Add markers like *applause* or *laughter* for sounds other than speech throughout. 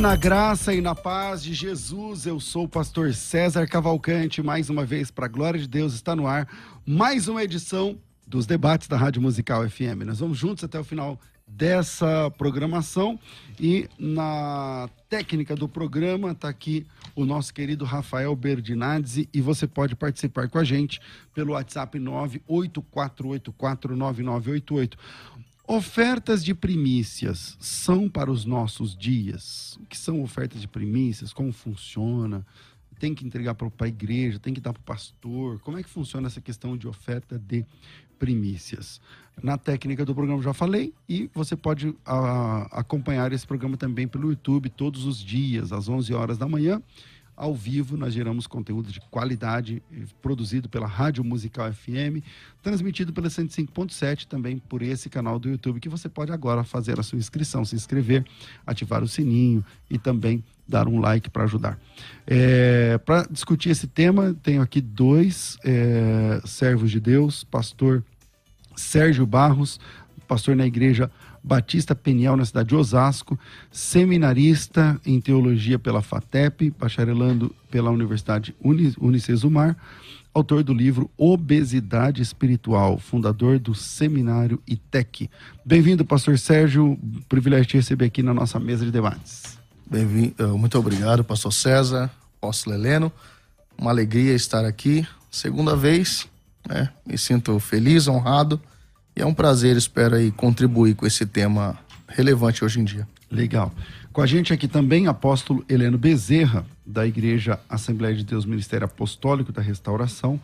Na graça e na paz de Jesus. Eu sou o pastor César Cavalcante. Mais uma vez, para a glória de Deus, está no ar mais uma edição dos debates da Rádio Musical FM. Nós vamos juntos até o final dessa programação e na técnica do programa está aqui o nosso querido Rafael Berdinazzi e você pode participar com a gente pelo WhatsApp 984849988. Ofertas de primícias são para os nossos dias? O que são ofertas de primícias? Como funciona? Tem que entregar para a igreja? Tem que dar para o pastor? Como é que funciona essa questão de oferta de primícias? Na técnica do programa já falei e você pode a, ah, acompanhar esse programa também pelo YouTube todos os dias, às 11 horas da manhã ao vivo, nós geramos conteúdo de qualidade eh, produzido pela Rádio Musical FM, transmitido pela 105.7 também por esse canal do YouTube, que você pode agora fazer a sua inscrição, se inscrever, ativar o sininho e também dar um like para ajudar. É, para discutir esse tema, tenho aqui dois é, servos de Deus, pastor Sérgio Barros, pastor na igreja Batista Peniel, na cidade de Osasco, seminarista em teologia pela FATEP, bacharelando pela Universidade Unicesumar, autor do livro Obesidade Espiritual, fundador do seminário ITEC. Bem-vindo, pastor Sérgio, privilégio de receber aqui na nossa mesa de debates. Bem-vindo, muito obrigado, pastor César, apóstolo Heleno, uma alegria estar aqui, segunda vez, né? me sinto feliz, honrado, é um prazer, espero aí, contribuir com esse tema relevante hoje em dia. Legal. Com a gente aqui também, apóstolo Heleno Bezerra, da Igreja Assembleia de Deus Ministério Apostólico da Restauração,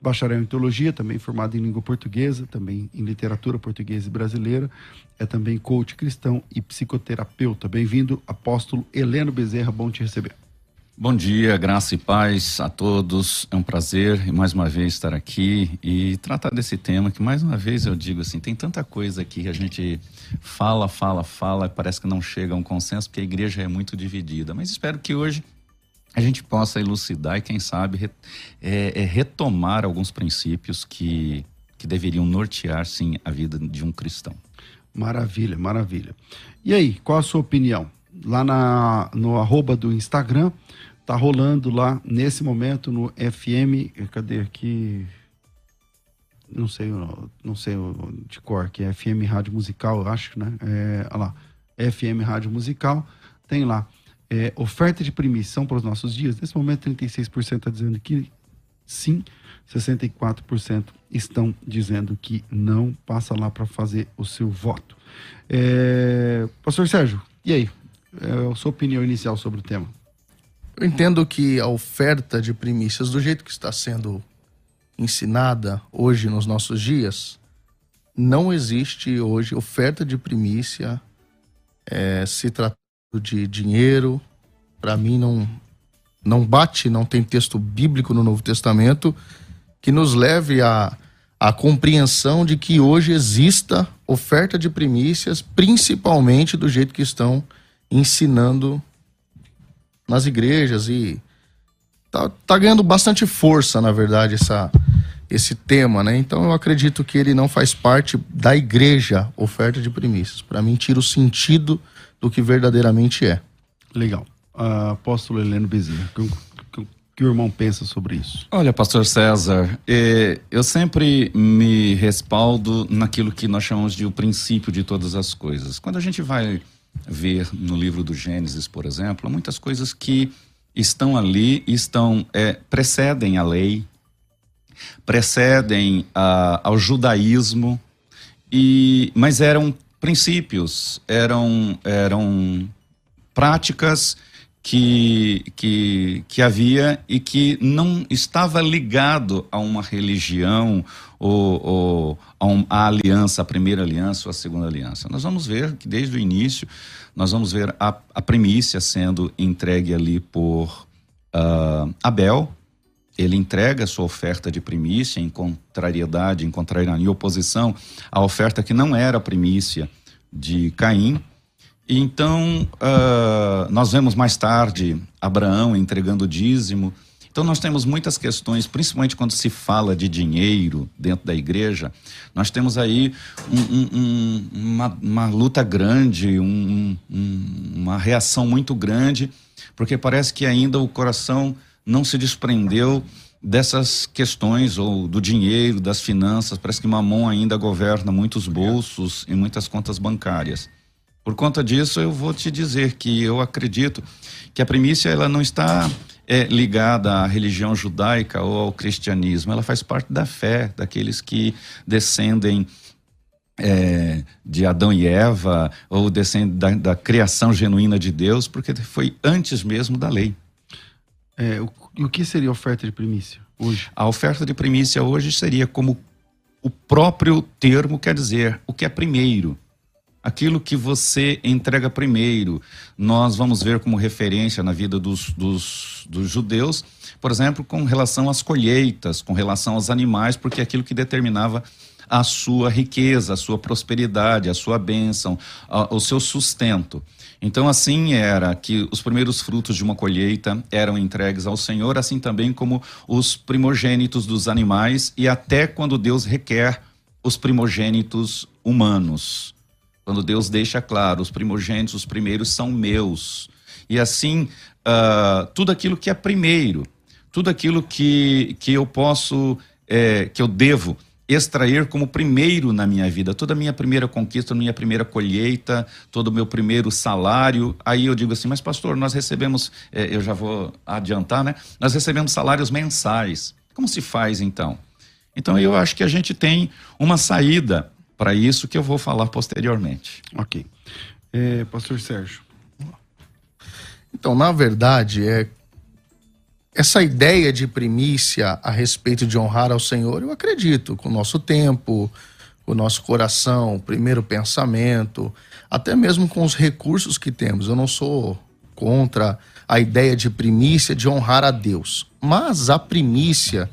bacharel em teologia, também formado em língua portuguesa, também em literatura portuguesa e brasileira, é também coach cristão e psicoterapeuta. Bem-vindo, apóstolo Heleno Bezerra, bom te receber. Bom dia, graça e paz a todos. É um prazer mais uma vez estar aqui e tratar desse tema que mais uma vez eu digo assim, tem tanta coisa aqui que a gente fala, fala, fala, parece que não chega a um consenso porque a igreja é muito dividida. Mas espero que hoje a gente possa elucidar e quem sabe é, é retomar alguns princípios que que deveriam nortear sim a vida de um cristão. Maravilha, maravilha. E aí, qual a sua opinião? Lá na, no arroba do Instagram, Tá rolando lá nesse momento no FM, cadê aqui? Não sei, não sei de cor, que é FM Rádio Musical, eu acho, né? É, olha lá, FM Rádio Musical, tem lá é, oferta de primícia para os nossos dias. Nesse momento, 36% está dizendo que sim, 64% estão dizendo que não. Passa lá para fazer o seu voto. É, Pastor Sérgio, e aí? É, a sua opinião inicial sobre o tema? Eu entendo que a oferta de primícias, do jeito que está sendo ensinada hoje nos nossos dias, não existe hoje oferta de primícia é, se tratando de dinheiro. Para mim, não, não bate, não tem texto bíblico no Novo Testamento que nos leve a, a compreensão de que hoje exista oferta de primícias, principalmente do jeito que estão ensinando nas igrejas e tá, tá ganhando bastante força, na verdade, essa, esse tema, né? Então eu acredito que ele não faz parte da igreja oferta de primícias. Para mim, tira o sentido do que verdadeiramente é. Legal. Uh, apóstolo Heleno Bezerra, o que, que, o irmão pensa sobre isso? Olha, pastor César, eh, eu sempre me respaldo naquilo que nós chamamos de o princípio de todas as coisas. Quando a gente vai ver no livro do Gênesis, por exemplo, muitas coisas que estão ali, estão é, precedem a lei, precedem a, ao judaísmo, e, mas eram princípios, eram, eram práticas que, que, que havia e que não estava ligado a uma religião ou, ou a, um, a, aliança, a primeira aliança ou a segunda aliança. Nós vamos ver que desde o início, nós vamos ver a, a primícia sendo entregue ali por uh, Abel, ele entrega sua oferta de primícia em contrariedade, em contrariedade, em oposição à oferta que não era primícia de Caim. Então, uh, nós vemos mais tarde Abraão entregando o dízimo. Então, nós temos muitas questões, principalmente quando se fala de dinheiro dentro da igreja, nós temos aí um, um, um, uma, uma, luta grande, uma reação muito grande, porque parece que ainda o coração não se desprendeu dessas questões ou do dinheiro, das finanças. Parece que Mamon ainda governa muitos bolsos e muitas contas bancárias. Por conta disso, eu vou te dizer que eu acredito que a primícia ela não está é, ligada à religião judaica ou ao cristianismo. Ela faz parte da fé daqueles que descendem é, de Adão e Eva ou descendem da, da criação genuína de Deus, porque foi antes mesmo da lei. É, o, o que seria oferta de primícia hoje? A oferta de primícia hoje seria como o próprio termo quer dizer, o que é primeiro. Aquilo que você entrega primeiro. Nós vamos ver como referência na vida dos, dos, dos judeus, por exemplo, com relação às colheitas, com relação aos animais, porque é aquilo que determinava a sua riqueza, a sua prosperidade, a sua bênção, a, o seu sustento. Então, assim era que os primeiros frutos de uma colheita eram entregues ao Senhor, assim também como os primogênitos dos animais e até quando Deus requer os primogênitos humanos. Quando Deus deixa claro, os primogênitos, os primeiros são meus. E assim, uh, tudo aquilo que é primeiro, tudo aquilo que, que eu posso, é, que eu devo extrair como primeiro na minha vida, toda a minha primeira conquista, minha primeira colheita, todo o meu primeiro salário. Aí eu digo assim, mas pastor, nós recebemos, eh, eu já vou adiantar, né? Nós recebemos salários mensais. Como se faz então? Então eu acho que a gente tem uma saída para isso que eu vou falar posteriormente. Ok. É, pastor Sérgio. Então, na verdade, é essa ideia de primícia a respeito de honrar ao Senhor, eu acredito, com o nosso tempo, com o nosso coração, o primeiro pensamento, até mesmo com os recursos que temos. Eu não sou contra a ideia de primícia, de honrar a Deus. Mas a primícia,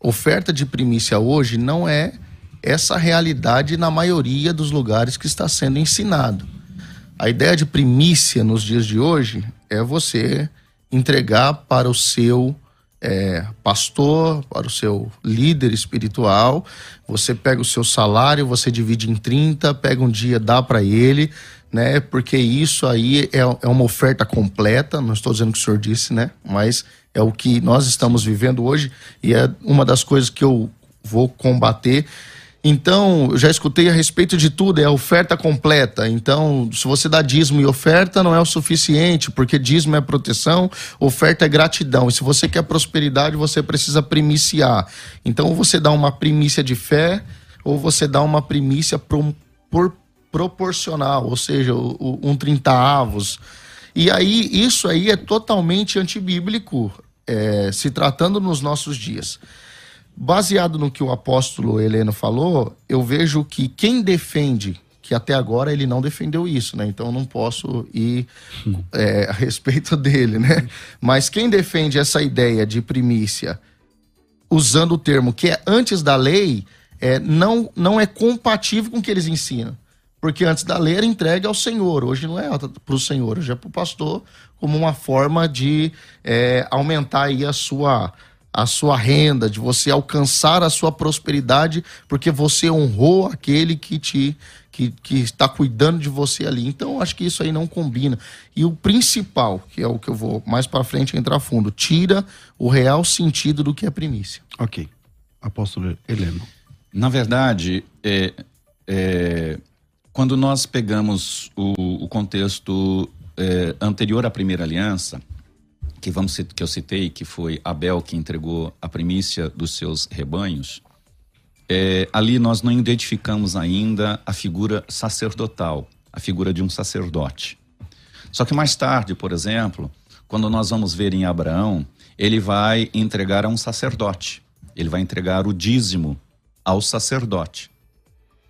oferta de primícia hoje, não é essa realidade na maioria dos lugares que está sendo ensinado. A ideia de primícia nos dias de hoje é você entregar para o seu é, pastor, para o seu líder espiritual. Você pega o seu salário, você divide em 30, pega um dia, dá para ele, né? Porque isso aí é, é uma oferta completa. Não estou dizendo que o senhor disse, né? Mas é o que nós estamos vivendo hoje e é uma das coisas que eu vou combater então, já escutei a respeito de tudo, é a oferta completa. Então, se você dá dízimo e oferta, não é o suficiente, porque dízimo é proteção, oferta é gratidão. E se você quer prosperidade, você precisa primiciar. Então, você dá uma primícia de fé, ou você dá uma primícia pro, por, proporcional, ou seja, um trinta avos. E aí, isso aí é totalmente antibíblico, é, se tratando nos nossos dias. Baseado no que o apóstolo Heleno falou, eu vejo que quem defende, que até agora ele não defendeu isso, né? Então eu não posso ir é, a respeito *laughs* dele, né? Mas quem defende essa ideia de primícia, usando o termo que é antes da lei, é, não, não é compatível com o que eles ensinam. Porque antes da lei era entregue ao Senhor, hoje não é para o Senhor, hoje é para o pastor, como uma forma de é, aumentar aí a sua a sua renda, de você alcançar a sua prosperidade, porque você honrou aquele que te que, que está cuidando de você ali. Então, acho que isso aí não combina. E o principal, que é o que eu vou mais para frente entrar fundo, tira o real sentido do que é primícia. Ok. Apóstolo Heleno. Na verdade, é, é, quando nós pegamos o, o contexto é, anterior à primeira aliança, que, vamos, que eu citei, que foi Abel que entregou a primícia dos seus rebanhos, é, ali nós não identificamos ainda a figura sacerdotal, a figura de um sacerdote. Só que mais tarde, por exemplo, quando nós vamos ver em Abraão, ele vai entregar a um sacerdote, ele vai entregar o dízimo ao sacerdote,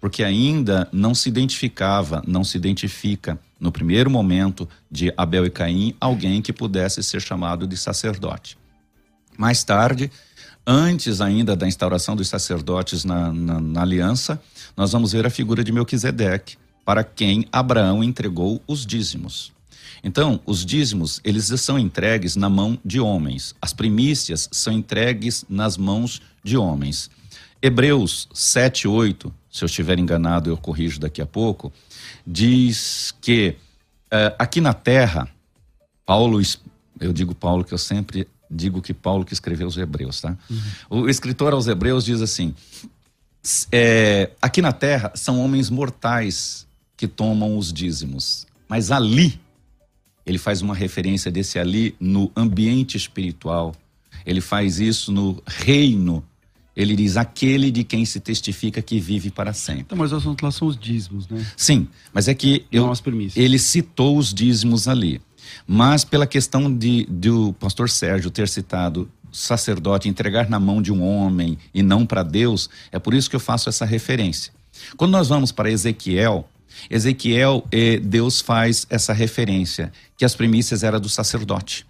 porque ainda não se identificava, não se identifica no primeiro momento de Abel e Caim alguém que pudesse ser chamado de sacerdote. Mais tarde, antes ainda da instauração dos sacerdotes na, na, na aliança, nós vamos ver a figura de Melquisedeque, para quem Abraão entregou os dízimos. Então, os dízimos, eles são entregues na mão de homens. As primícias são entregues nas mãos de homens. Hebreus 7, 8, se eu estiver enganado, eu corrijo daqui a pouco, diz que uh, aqui na terra, Paulo, eu digo Paulo que eu sempre digo que Paulo que escreveu os Hebreus, tá? Uhum. O escritor aos Hebreus diz assim: é, aqui na terra são homens mortais que tomam os dízimos, mas ali ele faz uma referência desse ali no ambiente espiritual. Ele faz isso no reino. Ele diz aquele de quem se testifica que vive para sempre. Então, mas assunto lá são os dízimos, né? Sim, mas é que eu, ele citou os dízimos ali. Mas pela questão de do pastor Sérgio ter citado sacerdote entregar na mão de um homem e não para Deus, é por isso que eu faço essa referência. Quando nós vamos para Ezequiel, Ezequiel, eh, Deus faz essa referência, que as primícias eram do sacerdote.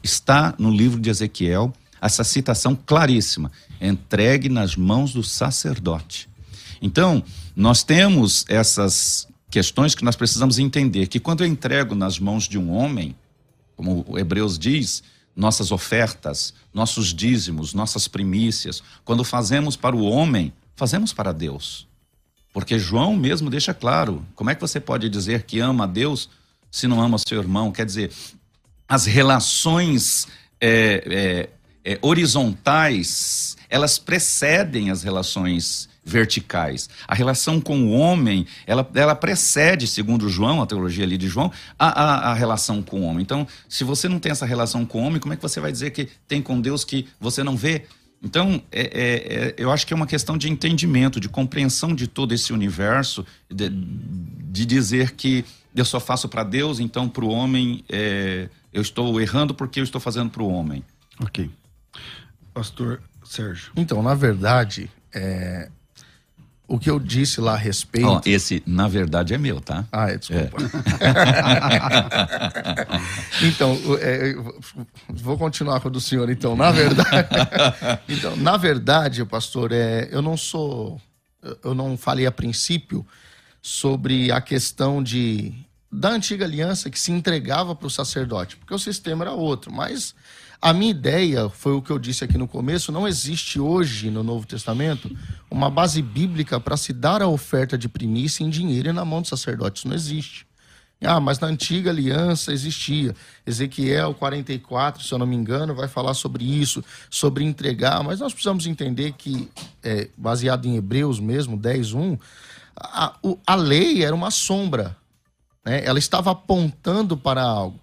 Está no livro de Ezequiel essa citação claríssima: entregue nas mãos do sacerdote. Então, nós temos essas questões que nós precisamos entender que quando eu entrego nas mãos de um homem, como o Hebreus diz, nossas ofertas, nossos dízimos, nossas primícias, quando fazemos para o homem, fazemos para Deus. Porque João mesmo deixa claro: como é que você pode dizer que ama a Deus se não ama seu irmão? Quer dizer, as relações é, é, é, horizontais elas precedem as relações verticais. A relação com o homem, ela, ela precede, segundo João, a teologia ali de João, a, a, a, relação com o homem. Então, se você não tem essa relação com o homem, como é que você vai dizer que tem com Deus que você não vê? Então, é, é, é, eu acho que é uma questão de entendimento, de compreensão de todo esse universo, de, de dizer que eu só faço para Deus, então para o homem é, eu estou errando porque eu estou fazendo para o homem. Ok. Pastor Sérgio. Então, na verdade, é, o que eu disse lá a respeito. Oh, esse, na verdade, é meu, tá? Ah, é, desculpa. É. *laughs* então, é, vou continuar com o do senhor, então. Na verdade, *laughs* então, na verdade, pastor, é, eu não sou. Eu não falei a princípio sobre a questão de da antiga aliança que se entregava para o sacerdote, porque o sistema era outro, mas a minha ideia, foi o que eu disse aqui no começo, não existe hoje no Novo Testamento uma base bíblica para se dar a oferta de primícia em dinheiro e na mão do sacerdote. Isso não existe. Ah, mas na antiga aliança existia. Ezequiel 44, se eu não me engano, vai falar sobre isso, sobre entregar. Mas nós precisamos entender que, é, baseado em Hebreus mesmo, 10, 1, a, a lei era uma sombra. Né? Ela estava apontando para algo.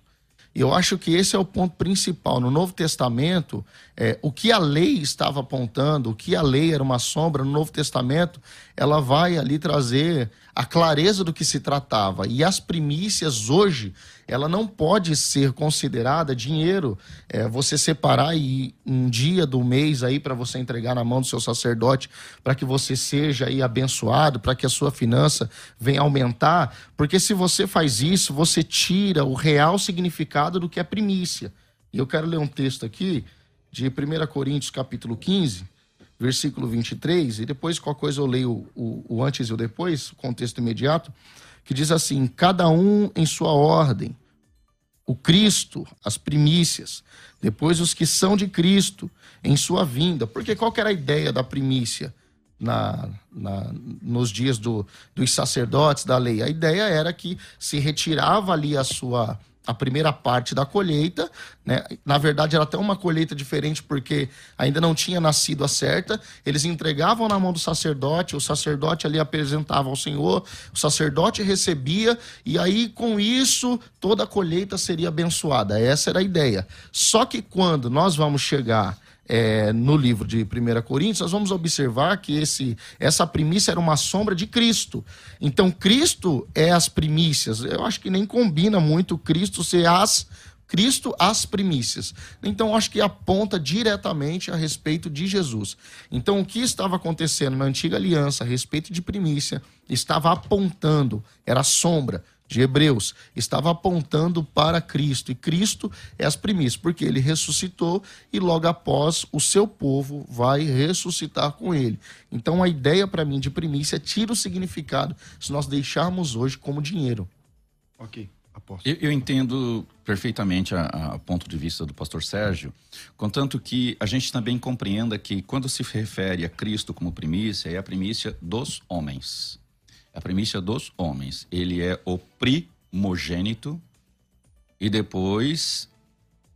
Eu acho que esse é o ponto principal. No Novo Testamento, é, o que a lei estava apontando, o que a lei era uma sombra, no Novo Testamento, ela vai ali trazer a clareza do que se tratava. E as primícias hoje, ela não pode ser considerada dinheiro. É, você separar aí um dia do mês aí para você entregar na mão do seu sacerdote, para que você seja aí abençoado, para que a sua finança venha aumentar. Porque se você faz isso, você tira o real significado do que é primícia. E eu quero ler um texto aqui de 1 Coríntios capítulo 15, versículo 23, e depois qualquer coisa eu leio o, o antes e o depois, o contexto imediato, que diz assim: cada um em sua ordem, o Cristo, as primícias, depois os que são de Cristo em sua vinda. Porque qual era a ideia da primícia na, na, nos dias do, dos sacerdotes da lei? A ideia era que se retirava ali a sua a primeira parte da colheita, né? Na verdade, era até uma colheita diferente porque ainda não tinha nascido a certa. Eles entregavam na mão do sacerdote, o sacerdote ali apresentava ao Senhor, o sacerdote recebia e aí com isso toda a colheita seria abençoada. Essa era a ideia. Só que quando nós vamos chegar é, no livro de 1 Coríntios, nós vamos observar que esse, essa primícia era uma sombra de Cristo. Então, Cristo é as primícias. Eu acho que nem combina muito Cristo ser as. Cristo as primícias. Então, acho que aponta diretamente a respeito de Jesus. Então, o que estava acontecendo na antiga aliança a respeito de primícia estava apontando, era sombra de Hebreus, estava apontando para Cristo. E Cristo é as primícias, porque ele ressuscitou e logo após o seu povo vai ressuscitar com ele. Então a ideia para mim de primícia tira o significado se nós deixarmos hoje como dinheiro. Ok. Eu, eu, entendo perfeitamente a, a, ponto de vista do pastor Sérgio, contanto que a gente também compreenda que quando se refere a Cristo como primícia, é a primícia dos homens a primícia dos homens. Ele é o primogênito e depois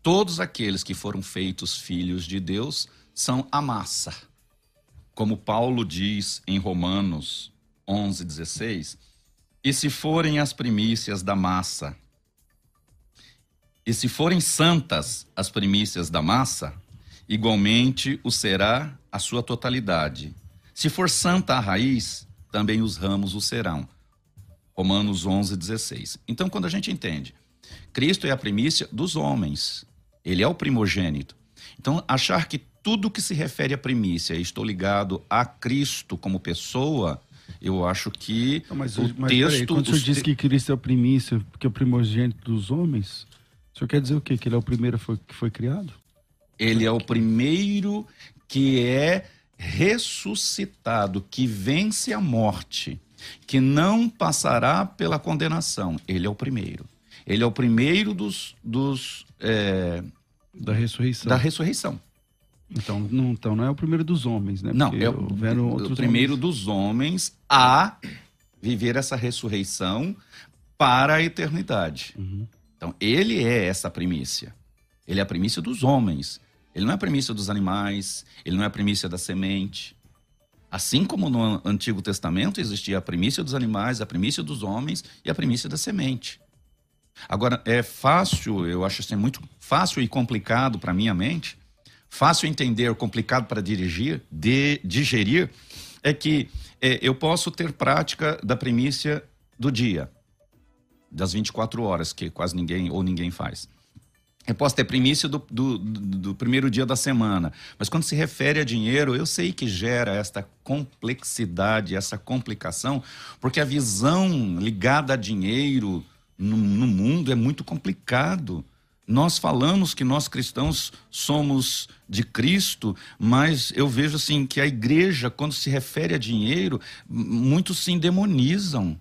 todos aqueles que foram feitos filhos de Deus são a massa. Como Paulo diz em Romanos 11:16, e se forem as primícias da massa, e se forem santas as primícias da massa, igualmente o será a sua totalidade. Se for santa a raiz, também os ramos o serão. Romanos 11, 16. Então, quando a gente entende, Cristo é a primícia dos homens, ele é o primogênito. Então, achar que tudo que se refere à primícia, estou ligado a Cristo como pessoa, eu acho que Não, mas, o mas, texto... Peraí, quando o senhor diz que Cristo é a primícia, porque é o primogênito dos homens, o senhor quer dizer o quê? Que ele é o primeiro que foi criado? Ele é o primeiro que é ressuscitado, que vence a morte, que não passará pela condenação. Ele é o primeiro. Ele é o primeiro dos. dos é, da ressurreição. Da ressurreição. Então não, então não é o primeiro dos homens, né? Porque não, é o, o primeiro homens. dos homens a viver essa ressurreição para a eternidade. Uhum. Então ele é essa primícia. Ele é a primícia dos homens. Ele não é a primícia dos animais, ele não é a primícia da semente. Assim como no Antigo Testamento existia a primícia dos animais, a primícia dos homens e a primícia da semente. Agora, é fácil, eu acho assim, muito fácil e complicado para minha mente, fácil entender, complicado para dirigir, de, digerir, é que é, eu posso ter prática da primícia do dia, das 24 horas, que quase ninguém ou ninguém faz. Eu posso ter primícia do, do, do, primeiro dia da semana, mas quando se refere a dinheiro, eu sei que gera esta complexidade, essa complicação, porque a visão ligada a dinheiro no, no mundo é muito complicado. Nós falamos que nós cristãos somos de Cristo, mas eu vejo assim que a igreja, quando se refere a dinheiro, muitos se endemonizam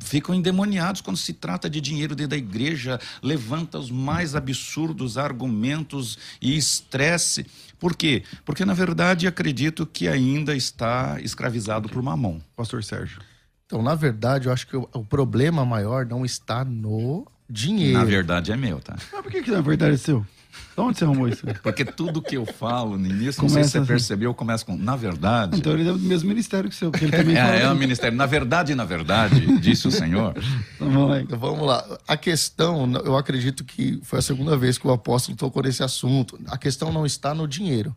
ficam endemoniados quando se trata de dinheiro dentro da igreja, levanta os mais absurdos argumentos e estresse. Por quê? Porque, na verdade, acredito que ainda está escravizado por mamão. Pastor Sérgio. Então, na verdade, eu acho que o, problema maior não está no dinheiro. Na verdade, é meu, tá? Mas por que, que na verdade é seu? De onde você arrumou isso? *laughs* Porque tudo que eu falo no início, começa não sei se você assim. percebeu, começa com na verdade. Então ele é do mesmo ministério que o seu, porque ele também é, fala. É, é o ministério. Na verdade, na verdade, disse o Senhor. Então, vamos lá. Então, vamos lá. A questão, eu acredito que foi a segunda vez que o apóstolo tocou nesse assunto. A questão não está no dinheiro.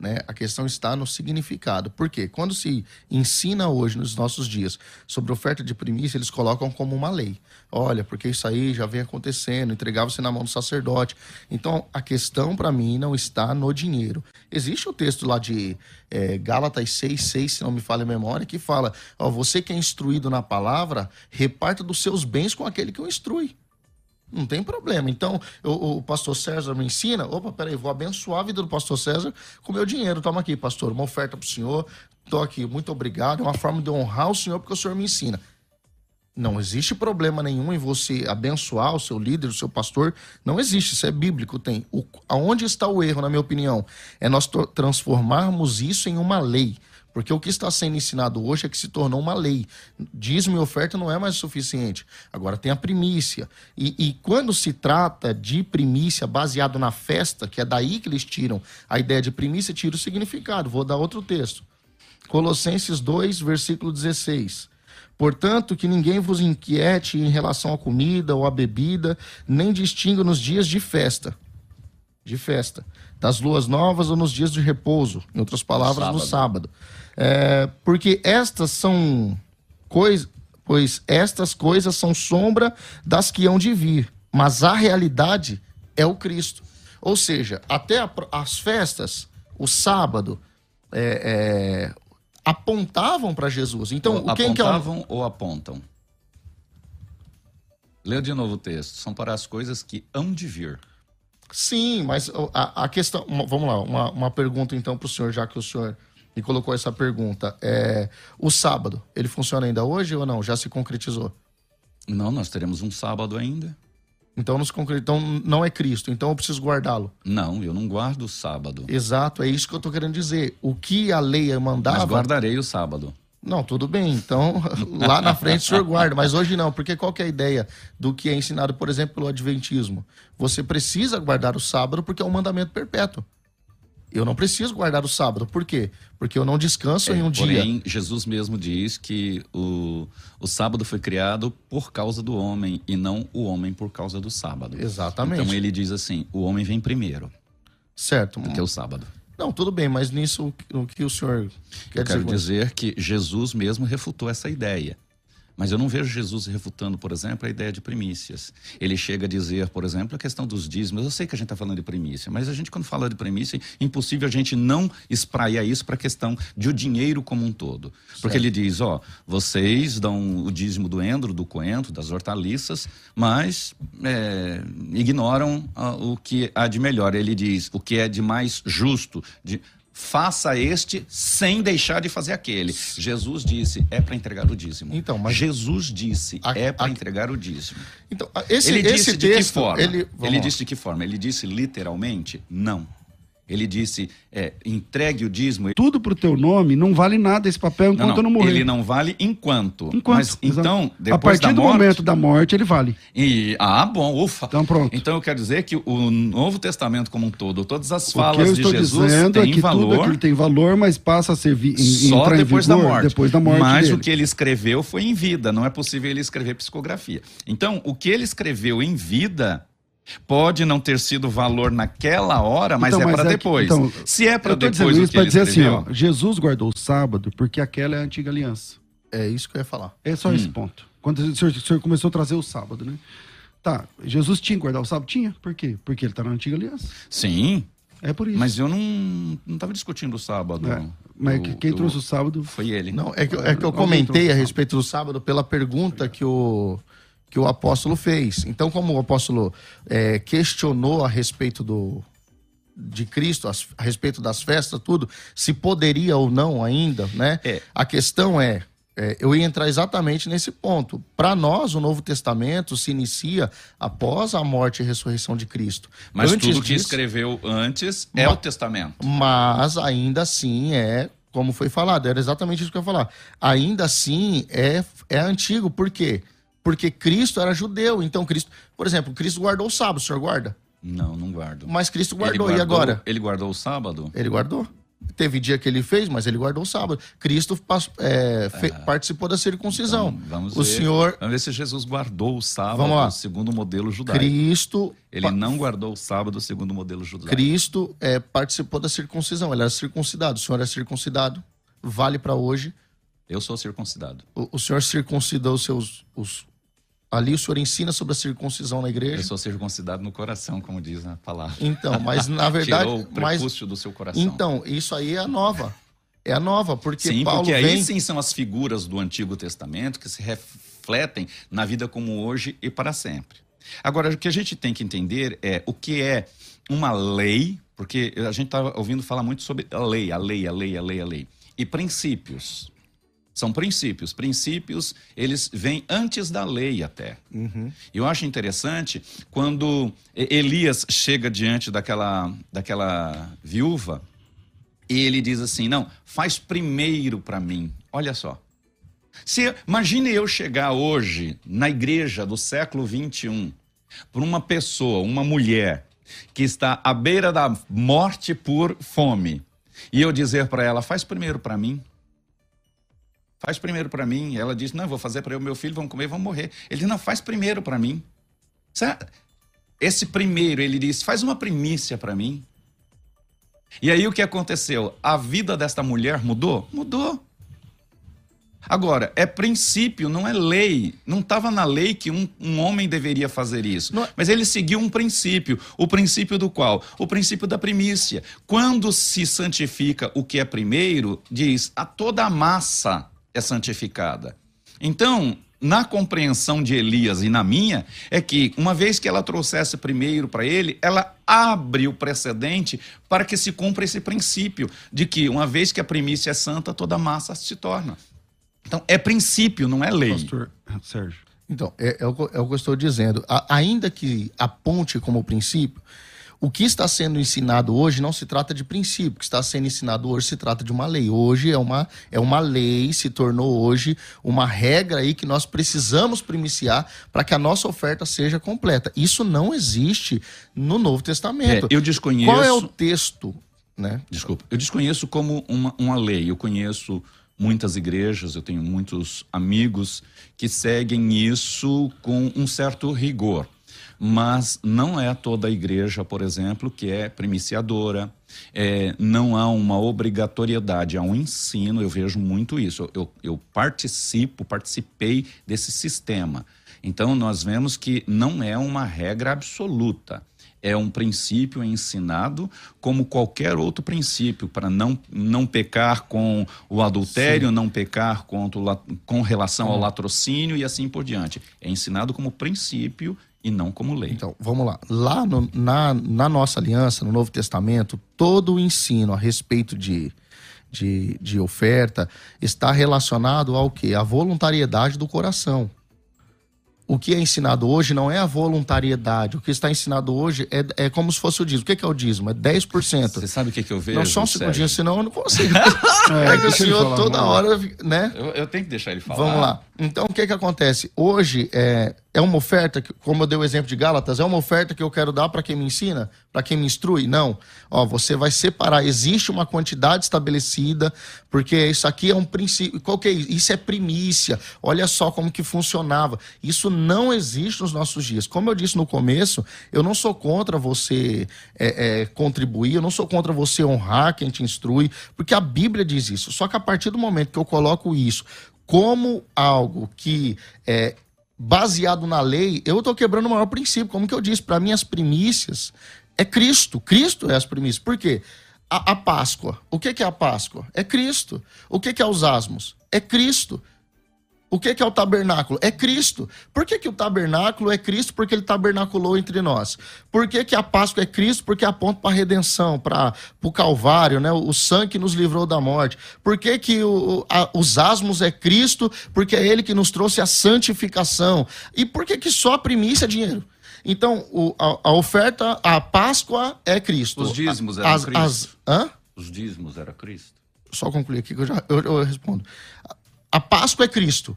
Né? A questão está no significado. Por quê? Quando se ensina hoje, nos nossos dias, sobre oferta de primícia, eles colocam como uma lei. Olha, porque isso aí já vem acontecendo, entregava-se na mão do sacerdote. Então, a questão para mim não está no dinheiro. Existe o texto lá de é, Gálatas 6, 6, se não me falha a memória, que fala: ó, você que é instruído na palavra, reparta dos seus bens com aquele que o instrui. Não tem problema. Então, o, o, pastor César me ensina. Opa, peraí, vou abençoar a vida do pastor César com meu dinheiro. Toma aqui, pastor, uma oferta para o senhor. Estou aqui, muito obrigado. É uma forma de honrar o senhor porque o senhor me ensina. Não existe problema nenhum em você abençoar o seu líder, o seu pastor. Não existe, isso é bíblico. Tem. O, aonde está o erro, na minha opinião? É nós transformarmos isso em uma lei. Porque o que está sendo ensinado hoje é que se tornou uma lei. Dízimo e oferta não é mais suficiente. Agora tem a primícia. E, e quando se trata de primícia baseado na festa, que é daí que eles tiram a ideia de primícia, tira o significado. Vou dar outro texto. Colossenses 2, versículo 16. Portanto, que ninguém vos inquiete em relação à comida ou à bebida, nem distinga nos dias de festa. De festa. Das luas novas ou nos dias de repouso. Em outras palavras, sábado. no sábado. É, porque estas são coisas. Pois estas coisas são sombra das que hão de vir. Mas a realidade é o Cristo. Ou seja, até a, as festas, o sábado, é, é, apontavam para Jesus. Então, o quem apontavam que é um... ou apontam? Leia de novo o texto. São para as coisas que hão de vir. Sim, mas a, a questão. Vamos lá, uma, uma pergunta então para o senhor, já que o senhor me colocou essa pergunta. É, o sábado, ele funciona ainda hoje ou não? Já se concretizou? Não, nós teremos um sábado ainda. Então, nos então não é Cristo, então eu preciso guardá-lo. Não, eu não guardo o sábado. Exato, é isso que eu estou querendo dizer. O que a lei mandava. Mas guardarei o sábado. Não, tudo bem. Então, *laughs* lá na frente o senhor guarda, mas hoje não, porque qual é a ideia do que é ensinado, por exemplo, pelo Adventismo? Você precisa guardar o sábado porque é um mandamento perpétuo. Eu não preciso guardar o sábado. Por quê? Porque eu não descanso é, em um porém, dia. Porém, Jesus mesmo diz que o, o sábado foi criado por causa do homem e não o homem por causa do sábado. Exatamente. Então ele diz assim: o homem vem primeiro. Certo. Do que o sábado. Não, tudo bem, mas nisso o que o senhor quer eu dizer? Quero dizer que Jesus mesmo refutou essa ideia. Mas eu não vejo Jesus refutando, por exemplo, a ideia de primícias. Ele chega a dizer, por exemplo, a questão dos dízimos. Eu sei que a gente está falando de primícia, mas a gente, quando fala de primícia, é impossível a gente não espraiar isso para a questão de o dinheiro como um todo. Certo. Porque ele diz: ó, vocês dão o dízimo do endro, do coentro, das hortaliças, mas é, ignoram ah, o que há de melhor. Ele diz: o que é de mais justo, de faça este sem deixar de fazer aquele. Jesus disse, é para entregar o dízimo. Então, mas Jesus disse, a, é para entregar o dízimo. Então, esse, ele disse esse de texto, que forma? Ele, ele disse de que forma? Ele disse literalmente, não. Ele disse, é, entregue o dízimo. Tudo para o teu nome não vale nada esse papel enquanto não, não, eu não morrer. Ele não vale enquanto. Enquanto. Mas, então, depois A partir do morte, momento da morte, ele vale. E, ah, bom, ufa. Então pronto. Então eu quero dizer que o Novo Testamento como um todo, todas as falas de Jesus têm é que valor. Tudo aquilo tem valor, mas passa a ser vi, em, só depois vigor, da morte. Depois da morte mas dele. o que ele escreveu foi em vida. Não é possível ele escrever psicografia. Então, o que ele escreveu em vida Pode não ter sido valor naquela hora, mas então, é para é depois. então, Se é para depois, dizendo isso para dizer escreveu... assim, ó, Jesus guardou o sábado porque aquela é a antiga aliança. É isso que eu ia falar. É só hum. esse ponto. Quando o senhor, o senhor, começou a trazer o sábado, né? Tá, Jesus tinha que guardar o sábado? Tinha. Por quê? Porque ele está na antiga aliança. Sim. É por isso. Mas eu não estava discutindo o sábado. É, mas o, quem trouxe o sábado foi ele. Não, é que, é que eu comentei a respeito do sábado pela pergunta que o que o apóstolo fez. Então, como o apóstolo é, questionou a respeito do, de Cristo, a, a, respeito das festas, tudo, se poderia ou não ainda, né? É. A questão é, é, eu ia entrar exatamente nesse ponto. Para nós, o Novo Testamento se inicia após a morte e ressurreição de Cristo. Mas antes tudo que disso, escreveu antes é o Testamento. Mas ainda assim é como foi falado, era exatamente isso que eu ia falar. Ainda assim é, é antigo, por quê? Porque porque Cristo era judeu. Então, Cristo, por exemplo, Cristo guardou o sábado. O senhor guarda? Não, não guardo. Mas Cristo guardou, guardou e agora? Ele guardou o sábado? Ele guardou. Teve dia que ele fez, mas ele guardou o sábado. Cristo é, fe, ah, participou da circuncisão. Então, vamos o ver, Senhor. Vamos ver se Jesus guardou o sábado segundo o modelo judaico. Cristo. Ele não guardou o sábado segundo o modelo judaico. Cristo é, participou da circuncisão. Ele era circuncidado. O Senhor é circuncidado. Vale para hoje. Eu sou circuncidado. O, o Senhor circuncidou os seus, os, Ali o senhor ensina sobre a circuncisão na igreja. Eu sou circuncidado no coração, como diz a palavra. Então, mas na *laughs* verdade. Tirou o prepúcio mas, do seu coração. Então, isso aí é a nova. É a nova, porque sim, Paulo porque aí vem... sim são as figuras do Antigo Testamento que se refletem na vida como hoje e para sempre. Agora, o que a gente tem que entender é o que é uma lei, porque a gente está ouvindo falar muito sobre a lei, a lei, a lei, a lei, a lei. E princípios. São princípios. Princípios, eles vêm antes da lei até. Uhum. Eu acho interessante quando Elias chega diante daquela, daquela viúva ele diz assim: não, faz primeiro para mim. Olha só. Se, imagine eu chegar hoje na igreja do século 21 para uma pessoa, uma mulher, que está à beira da morte por fome, e eu dizer para ela: faz primeiro para mim. Faz primeiro para mim. Ela diz: não, vou fazer para eu, meu filho, vamos comer, vamos morrer. Ele diz: não, faz primeiro para mim. Esse primeiro, ele diz: faz uma primícia para mim. E aí o que aconteceu? A vida desta mulher mudou? Mudou. Agora, é princípio, não é lei. Não estava na lei que um, um, homem deveria fazer isso. Não... É- Mas ele seguiu um princípio. O princípio do qual? O princípio da primícia. Quando se santifica o que é primeiro, diz a toda a massa é santificada. Então, na compreensão de Elias e na minha, é que uma vez que ela trouxesse primeiro para ele, ela abre o precedente para que se cumpra esse princípio de que uma vez que a primícia é santa, toda massa se torna. Então, é princípio, não é lei. Pastor Sérgio. Então, é, é, o, é o que eu estou dizendo. A, ainda que aponte como princípio, o que está sendo ensinado hoje não se trata de princípio, o que está sendo ensinado hoje se trata de uma lei. Hoje é uma, é uma lei, se tornou hoje uma regra aí que nós precisamos primiciar para que a nossa oferta seja completa. Isso não existe no Novo Testamento. É, eu desconheço. Qual é o texto? Né? Desculpa, eu desconheço como uma, uma lei. Eu conheço muitas igrejas, eu tenho muitos amigos que seguem isso com um certo rigor mas não é toda a igreja, por exemplo, que é primiciadora, é, não há uma obrigatoriedade, há um ensino, eu vejo muito isso. Eu, eu participo, participei desse sistema. Então, nós vemos que não é uma regra absoluta é um princípio ensinado como qualquer outro princípio, para não, não pecar com o adultério, Sim. não pecar com, com relação ao latrocínio e assim por diante. É ensinado como princípio e não como lei. Então, vamos lá. Lá no, na, na nossa aliança, no Novo Testamento, todo o ensino a respeito de, de, de oferta está relacionado ao que? A voluntariedade do coração o que é ensinado hoje não é a voluntariedade. O que está ensinado hoje é, é como se fosse o dízimo. O que é, o dízimo? É 10%. Você sabe o que, que eu vejo? Não, só um segundinho, senão eu não consigo. é, *laughs* é que o senhor toda hora, né? Eu, eu, tenho que deixar ele falar. Vamos lá. Então, o que que acontece? Hoje, é, é uma oferta, que, como eu dei o exemplo de Gálatas, é uma oferta que eu quero dar para quem me ensina, para quem me instrui? Não. Ó, você vai separar, existe uma quantidade estabelecida, porque isso aqui é um princípio. Qual que é isso? Isso é primícia. Olha só como que funcionava. Isso não existe nos nossos dias. Como eu disse no começo, eu não sou contra você é, é, contribuir, eu não sou contra você honrar quem te instrui, porque a Bíblia diz isso. Só que a partir do momento que eu coloco isso como algo que é baseado na lei, eu estou quebrando o maior princípio. Como que eu disse, para mim as primícias é Cristo. Cristo é as primícias. Por quê? A, a Páscoa. O que, que é a Páscoa? É Cristo. O que, que é os asmos? É Cristo. O que, que é o tabernáculo? É Cristo. Por que, que o tabernáculo é Cristo? Porque ele tabernaculou entre nós. Por que, que a Páscoa é Cristo? Porque aponta para a redenção, para o Calvário, né? o sangue que nos livrou da morte. Por que, que o, a, os asmos é Cristo? Porque é ele que nos trouxe a santificação. E por que, que só a primícia é dinheiro? Então, o, a, a, oferta, a Páscoa é Cristo. Os dízimos eram as, Cristo. As, hã? Os dízimos era Cristo. Só concluir aqui que eu já eu, eu respondo. A Páscoa é Cristo.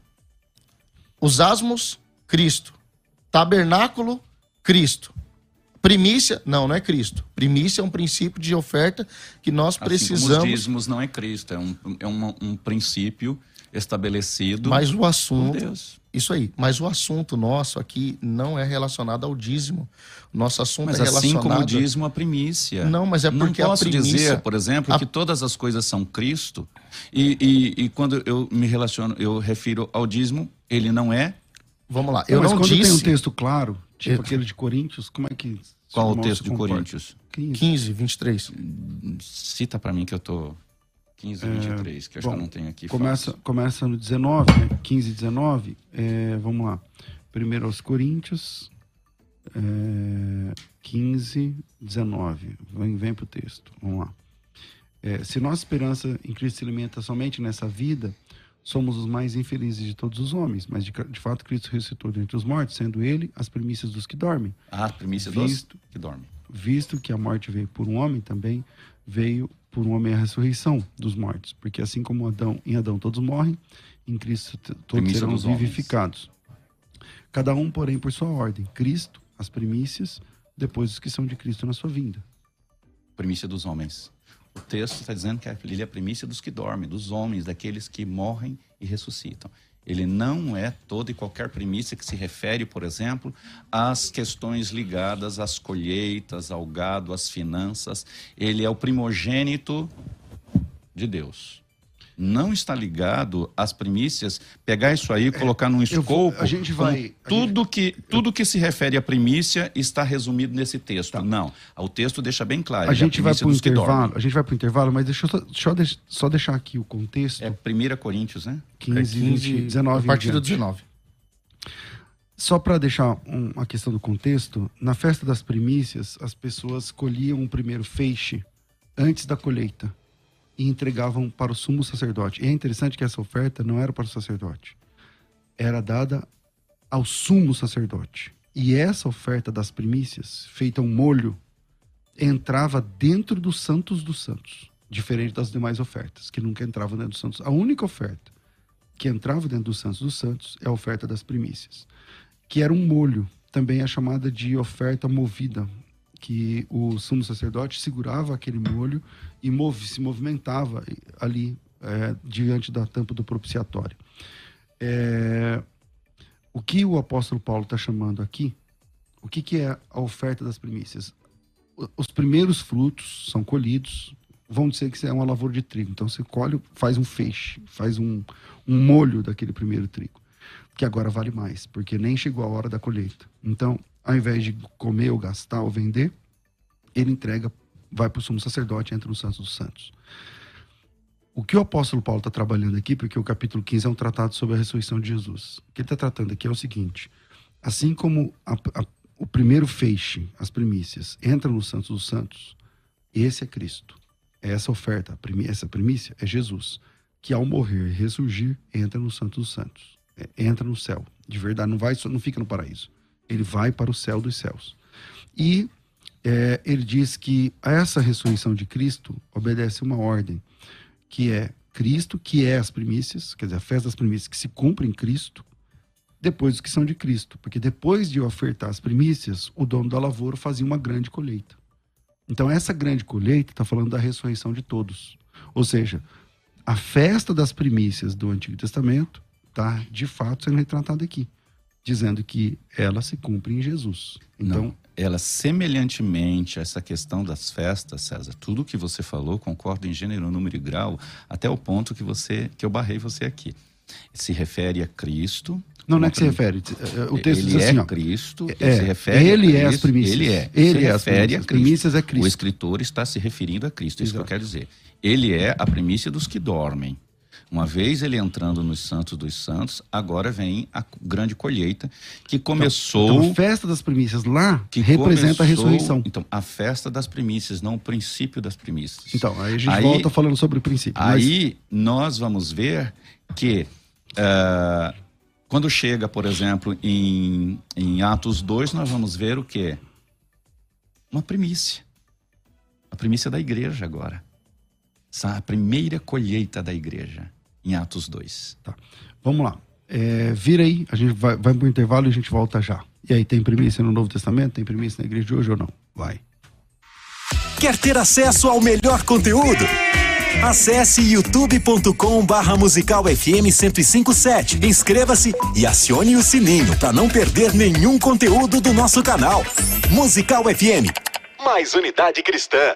Os asmos, Cristo. Tabernáculo, Cristo. Primícia, não, não é Cristo. Primícia é um princípio de oferta que nós assim precisamos. Como os dízimos não é Cristo, é um, é um, um princípio estabelecido. Mas o assunto. Deus. Isso aí. Mas o assunto nosso aqui não é relacionado ao dízimo. Nosso assunto mas é relacionado. Assim como o dízimo, a primícia. Não, mas é porque não posso a primícia. dizer, por exemplo, a... que todas as coisas são Cristo. E, e, e, quando eu me relaciono, eu refiro ao dízimo, ele não é. Vamos lá. Eu não, mas quando disse... tem um texto claro, tipo eu... aquele de Coríntios, como é que. Qual o texto de Coríntios? 15. 15, 23. Cita para mim que eu tô 15 23, é, que acho bom, que eu não tenho aqui. Começa, começa no 19, né? 15 e 19. É, vamos lá. Primeiro aos Coríntios, é, 15, 19. Vem, vem para o texto. Vamos lá. É, se nossa esperança em Cristo se alimenta somente nessa vida, somos os mais infelizes de todos os homens. Mas de, de fato, Cristo ressuscitou dentre os mortos, sendo ele as primícias dos que dormem. Ah, primícias dos que dormem. visto que a morte veio por um homem, também veio por um homem a ressurreição dos mortos. Porque assim como Adão, em Adão todos morrem, em Cristo todos Primícia serão vivificados. Cada um, porém, por sua ordem. Cristo, as primícias, depois os que são de Cristo na sua vinda. Primícia dos homens. O texto está dizendo que ele é a primícia dos que dormem, dos homens, daqueles que morrem e ressuscitam. Ele não é toda e qualquer primícia que se refere, por exemplo, às questões ligadas às colheitas, ao gado, às finanças. Ele é o primogênito de Deus. Não está ligado às primícias, pegar isso aí, colocar num vou- escopo. a gente vai- a Tudo, que, tudo que se refere à primícia está resumido nesse texto. Não. O texto deixa bem claro. Tá. A é gente vai primícia para o intervalo, a gente vai para o intervalo, mas deixa eu só, deixa eu deix- só deixar aqui o contexto. É 1 Coríntios, né? 15, É 20, 19 a partir do diante. 19. Só para deixar um- uma questão do contexto, na festa das primícias, as pessoas colhiam o primeiro feixe antes da colheita e entregavam para o sumo sacerdote. E é interessante que essa oferta não era para o sacerdote, era dada ao sumo sacerdote. E essa oferta das primícias, feita um molho, entrava dentro dos santos dos santos, diferente das demais ofertas, que nunca entravam dentro dos santos. A única oferta que entrava dentro dos santos dos santos é a oferta das primícias, que era um molho, também é chamada de oferta movida, que o sumo sacerdote segurava aquele molho e move, se movimentava ali é, diante da tampa do propiciatório. É, o que o apóstolo Paulo está chamando aqui, o que, que é a oferta das primícias? Os primeiros frutos são colhidos, vão dizer que é uma lavoura de trigo. Então você colhe, faz um feixe, faz um, um molho daquele primeiro trigo, que agora vale mais, porque nem chegou a hora da colheita. Então, ao invés de comer ou gastar ou vender, ele entrega, vai para o sumo sacerdote, entra no Santos dos Santos. O que o apóstolo Paulo está trabalhando aqui, porque o capítulo 15 é um tratado sobre a ressurreição de Jesus. O que ele está tratando aqui é o seguinte: assim como a- a- o primeiro feixe, as primícias, entra no Santos dos Santos, esse é Cristo. Essa oferta, a primi- essa primícia é Jesus, que ao morrer e ressurgir, entra no Santo dos Santos. É, entra no céu. De verdade, não, vai, não fica no paraíso. Ele vai para o céu dos céus. E é, ele diz que essa ressurreição de Cristo obedece uma ordem, que é Cristo, que é as primícias, quer dizer, a festa das primícias que se cumpre em Cristo, depois os que são de Cristo. Porque depois de ofertar as primícias, o dono da lavoura fazia uma grande colheita. Então, essa grande colheita está falando da ressurreição de todos. Ou seja, a festa das primícias do Antigo Testamento está, de fato, sendo retratada aqui, dizendo que ela se cumpre em Jesus. Então, Não. Ela, semelhantemente a essa questão das festas, César, tudo que você falou, concordo em gênero, número e grau, até o ponto que você que eu barrei você aqui. Se refere a Cristo. não, não é que se refere. é, O texto ele diz assim, é ó, Cristo, é, ele se refere ele a é as Cristo, primícias. Ele é. Ele se é as refere primícias. a As primícias é O Cristo. escritor está se referindo a Cristo, é isso Exato. que eu quero dizer. Ele é a primícia dos que dormem. Uma vez ele entrando nos santos dos santos, agora vem a grande colheita que começou Então, a festa das primícias lá que representa a começou- ressurreição. Então, a festa das primícias, não o princípio das primícias. Então, aí a gente Aí- volta falando sobre o princípio. mas- Aí nós vamos ver que ah, quando chega, por exemplo, em, em Atos 2, nós vamos ver o quê? Uma primícia. A primícia da igreja agora. Essa- A primeira colheita da igreja, em Atos 2. Vamos lá. É, vira aí, a gente vai, vai para o intervalo e a gente volta já. E aí, tem primícia no Novo Testamento? Tem primícia na igreja de hoje ou não? Vai. Quer ter acesso ao melhor conteúdo? Acesse youtube.com barra musical FM 1057. Inscreva-se e acione o sininho para não perder nenhum conteúdo do nosso canal. Musical FM. Mais unidade cristã.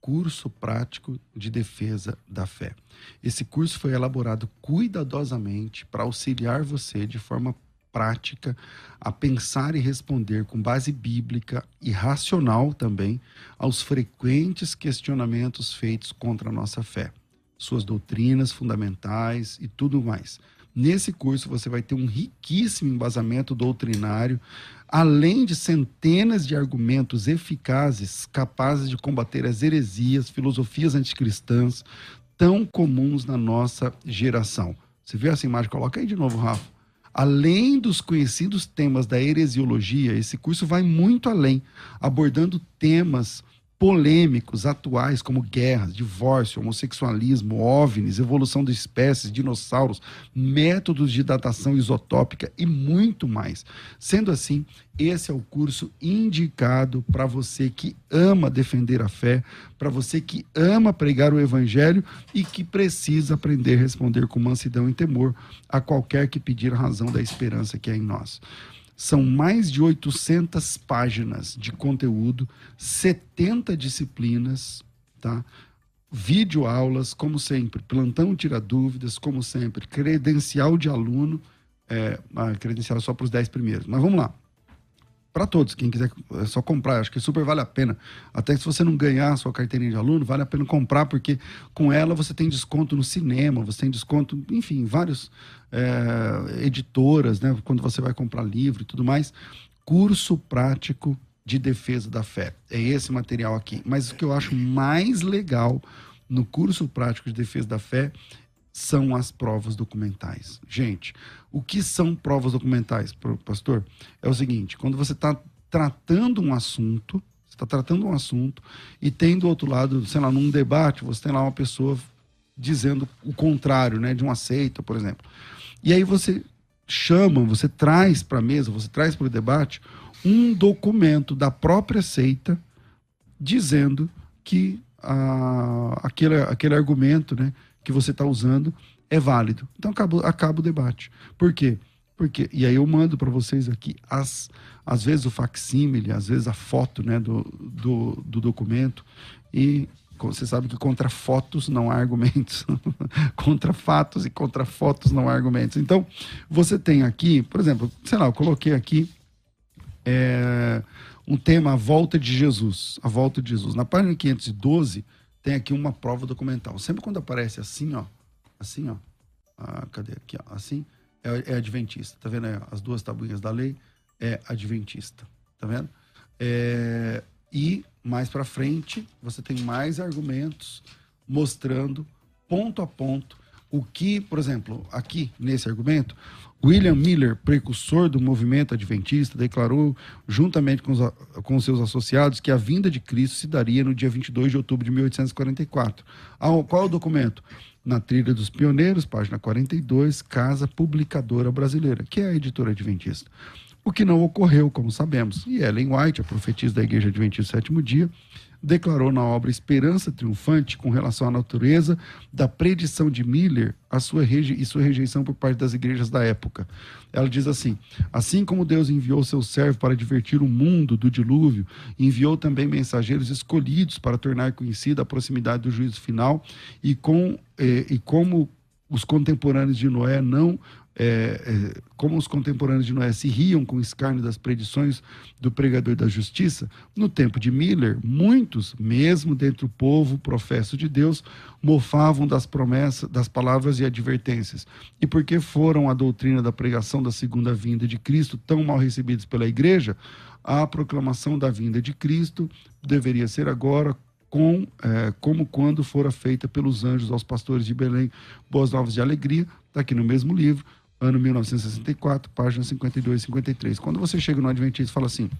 Curso Prático de Defesa da Fé. Esse curso foi elaborado cuidadosamente para auxiliar você de forma prática a pensar e responder com base bíblica e racional também aos frequentes questionamentos feitos contra a nossa fé, suas doutrinas fundamentais e tudo mais. Nesse curso você vai ter um riquíssimo embasamento doutrinário, além de centenas de argumentos eficazes capazes de combater as heresias, filosofias anticristãs tão comuns na nossa geração. Você viu essa imagem? Coloca aí de novo, Rafa. Além dos conhecidos temas da heresiologia, esse curso vai muito além, abordando temas polêmicos atuais como guerras, divórcio, homossexualismo, OVNIs, evolução de espécies, dinossauros, métodos de datação isotópica e muito mais. Sendo assim, esse é o curso indicado para você que ama defender a fé, para você que ama pregar o evangelho e que precisa aprender a responder com mansidão e temor a qualquer que pedir razão da esperança que é em nós. São mais de 800 páginas de conteúdo, 70 disciplinas, tá? Vídeo aulas, como sempre, plantão tira dúvidas, como sempre, credencial de aluno, é, a credencial é só para os 10 primeiros. Mas vamos lá para todos, quem quiser é só comprar, acho que super vale a pena. Até se você não ganhar a sua carteirinha de aluno, vale a pena comprar, porque com ela você tem desconto no cinema, você tem desconto, enfim, várias é, editoras, né? Quando você vai comprar livro e tudo mais. Curso prático de defesa da fé. É esse material aqui. Mas o que eu acho mais legal no curso prático de defesa da fé são as provas documentais. Gente, o que são provas documentais, pastor? É o seguinte: quando você está tratando um assunto, você está tratando um assunto e tem do outro lado, sei lá, num debate, você tem lá uma pessoa dizendo o contrário, né, de uma seita, por exemplo. E aí você chama, você traz para a mesa, você traz para o debate um documento da própria seita dizendo que ah, aquele, aquele argumento, né, que você está usando é válido. Então acaba, acaba o debate. Por quê? Porque, e aí eu mando para vocês aqui, as, às vezes o facsímile, às vezes a foto né, do, do, do documento, e você sabe que contra fotos não há argumentos. *laughs* contra fatos e contra fotos não há argumentos. Então, você tem aqui, por exemplo, sei lá, eu coloquei aqui é, um tema, a volta de Jesus. A volta de Jesus. Na página 512, tem aqui uma prova documental. Sempre quando aparece assim, ó, assim, ó, ah, cadê aqui, ó, assim, é, é, adventista, tá vendo? É, as duas tabuinhas da lei é adventista, tá vendo? É, e mais para frente você tem mais argumentos mostrando ponto a ponto o que, por exemplo, aqui nesse argumento, William Miller, precursor do movimento adventista, declarou, juntamente com os, com seus associados, que a vinda de Cristo se daria no dia 22 de outubro de 1844. Qual é o documento? Na Trilha dos Pioneiros, página 42, Casa Publicadora Brasileira, que é a editora adventista. O que não ocorreu, como sabemos. E Ellen White, a profetisa da Igreja Adventista do Sétimo Dia, declarou na obra Esperança Triunfante, com relação à natureza da predição de Miller a sua e sua rejeição por parte das igrejas da época. Ela diz assim: Assim como Deus enviou seu servo para divertir o mundo do dilúvio, enviou também mensageiros escolhidos para tornar conhecida a proximidade do juízo final, e, com, eh, e como os contemporâneos de Noé não é, é, como os contemporâneos de Noé se riam com escárnio das predições do pregador da justiça, no tempo de Miller, muitos, mesmo dentro do povo professo de Deus, mofavam das promessas, das palavras e advertências. E porque foram a doutrina da pregação da segunda vinda de Cristo tão mal recebidos pela igreja, a proclamação da vinda de Cristo deveria ser agora com, é, como quando fora feita pelos anjos aos pastores de Belém, Boas Novas de Alegria, está aqui no mesmo livro, ano 1964, página 52 e 53. Quando você chega no Adventista e fala assim,